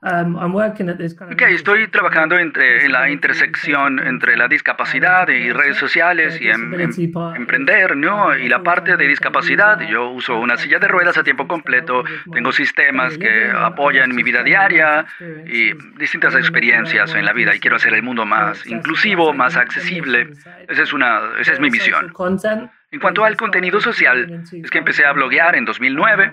Um, ok, estoy trabajando entre, en la intersección entre la discapacidad y redes sociales y em, em, emprender, ¿no? Y la parte de discapacidad, yo uso una silla de ruedas a tiempo completo, tengo sistemas que apoyan mi vida diaria y distintas experiencias en la vida y quiero hacer el mundo más inclusivo, más accesible. Esa es, una, esa es mi misión. En cuanto al contenido social, es que empecé a bloguear en 2009.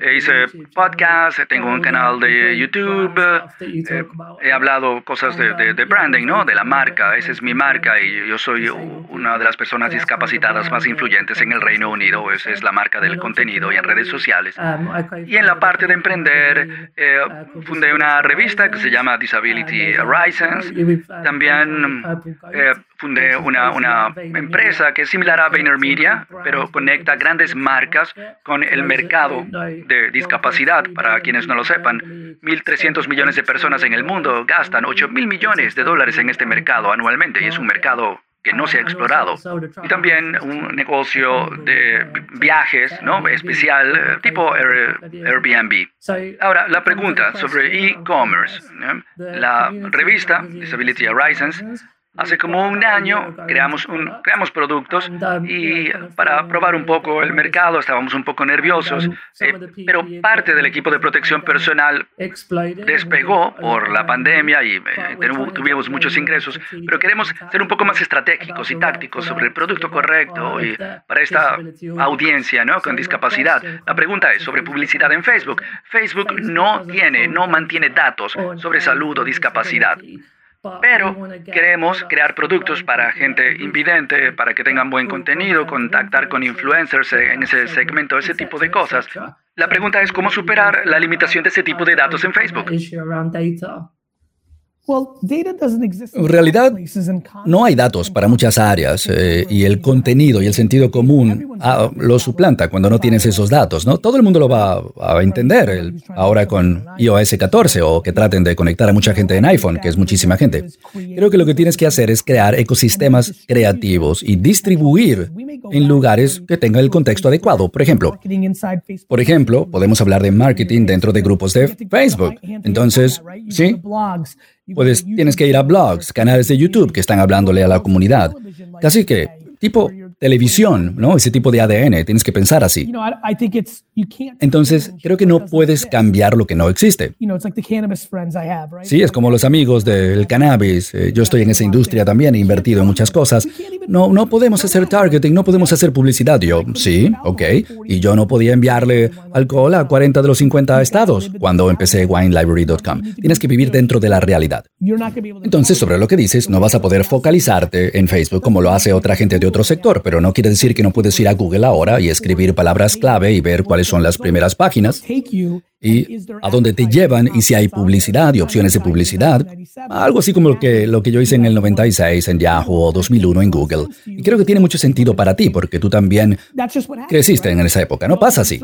E hice podcast, tengo un canal de YouTube, eh, he hablado cosas de, de, branding, ¿no? De la marca, esa es mi marca y yo soy una de las personas discapacitadas más influyentes en el Reino Unido, esa es la marca del contenido y en redes sociales. Y en la parte de emprender, eh, fundé una revista que se llama Disability Horizons. También eh, fundé una, una empresa que es similar a VaynerMedia, pero conecta grandes marcas con el mercado de discapacidad. Para quienes no lo sepan, 1.300 millones de personas en el mundo gastan 8 mil millones de dólares en este mercado anualmente y es un mercado que no se ha explorado. Y también un negocio de viajes ¿no? especial eh, tipo Airbnb. Ahora, la pregunta sobre e-commerce. La revista Disability Horizons Hace como un año creamos, un, creamos productos y para probar un poco el mercado estábamos un poco nerviosos, eh, pero parte del equipo de protección personal despegó por la pandemia y eh, tuvimos muchos ingresos, pero queremos ser un poco más estratégicos y tácticos sobre el producto correcto y para esta audiencia ¿no? con discapacidad. La pregunta es sobre publicidad en Facebook. Facebook no tiene, no mantiene datos sobre salud o discapacidad. Pero queremos crear productos para gente invidente, para que tengan buen contenido, contactar con influencers en ese segmento, ese tipo de cosas. La pregunta es cómo superar la limitación de ese tipo de datos en Facebook. En realidad, no hay datos para muchas áreas eh, y el contenido y el sentido común ah, lo suplanta cuando no tienes esos datos, ¿no? Todo el mundo lo va a entender ahora con iOS 14 o que traten de conectar a mucha gente en iPhone, que es muchísima gente. Creo que lo que tienes que hacer es crear ecosistemas creativos y distribuir en lugares que tengan el contexto adecuado. Por ejemplo, por ejemplo, podemos hablar de marketing dentro de grupos de Facebook. Entonces, sí, Puedes, tienes que ir a blogs, canales de YouTube que están hablándole a la comunidad. Casi que, tipo, televisión, ¿no? Ese tipo de ADN, tienes que pensar así. Entonces, creo que no puedes cambiar lo que no existe. Sí, es como los amigos del cannabis. Eh, yo estoy en esa industria también, he invertido en muchas cosas. No, no podemos hacer targeting, no podemos hacer publicidad. Yo, sí, ok. Y yo no podía enviarle alcohol a 40 de los 50 estados cuando empecé winelibrary.com. Tienes que vivir dentro de la realidad. Entonces, sobre lo que dices, no vas a poder focalizarte en Facebook como lo hace otra gente de otro sector pero no quiere decir que no puedes ir a Google ahora y escribir palabras clave y ver cuáles son las primeras páginas y a dónde te llevan y si hay publicidad y opciones de publicidad. Algo así como lo que, lo que yo hice en el 96 en Yahoo o 2001 en Google. Y creo que tiene mucho sentido para ti porque tú también creciste en esa época. No pasa así.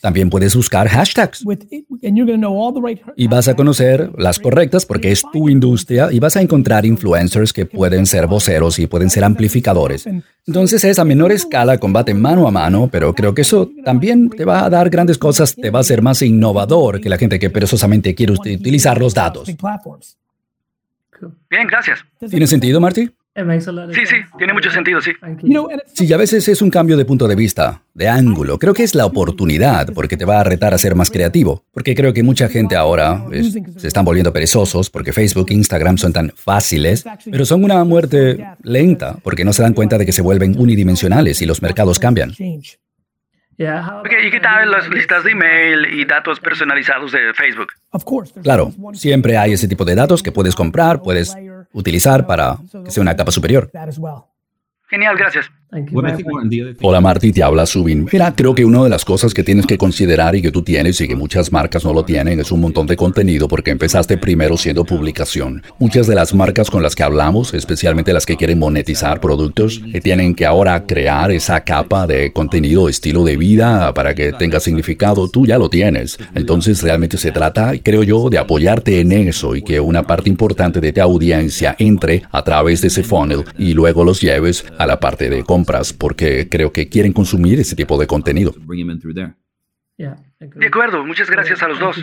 También puedes buscar hashtags. Y vas a conocer las correctas porque es tu industria y vas a encontrar influencers que pueden ser voceros y pueden ser amplificadores. Entonces es a menor escala combate mano a mano, pero creo que eso también te va a dar grandes cosas, te va a hacer más innovador que la gente que perezosamente quiere utilizar los datos. Bien, gracias. ¿Tiene sentido, Marty? Sí, sí, tiene mucho sentido, sí. Sí, a veces es un cambio de punto de vista, de ángulo. Creo que es la oportunidad, porque te va a retar a ser más creativo. Porque creo que mucha gente ahora se están volviendo perezosos, porque Facebook e Instagram son tan fáciles, pero son una muerte lenta, porque no se dan cuenta de que se vuelven unidimensionales y los mercados cambian. ¿Y qué tal las listas de email y datos personalizados de Facebook? Claro, siempre hay ese tipo de datos que puedes comprar, puedes utilizar para que sea una capa superior. Genial, gracias. Hola Marty, te habla Subin. Mira, creo que una de las cosas que tienes que considerar y que tú tienes y que muchas marcas no lo tienen es un montón de contenido porque empezaste primero siendo publicación. Muchas de las marcas con las que hablamos, especialmente las que quieren monetizar productos, que tienen que ahora crear esa capa de contenido, estilo de vida para que tenga significado, tú ya lo tienes. Entonces realmente se trata, creo yo, de apoyarte en eso y que una parte importante de tu audiencia entre a través de ese funnel y luego los lleves a la parte de compras porque creo que quieren consumir ese tipo de contenido. De acuerdo, muchas gracias a los dos.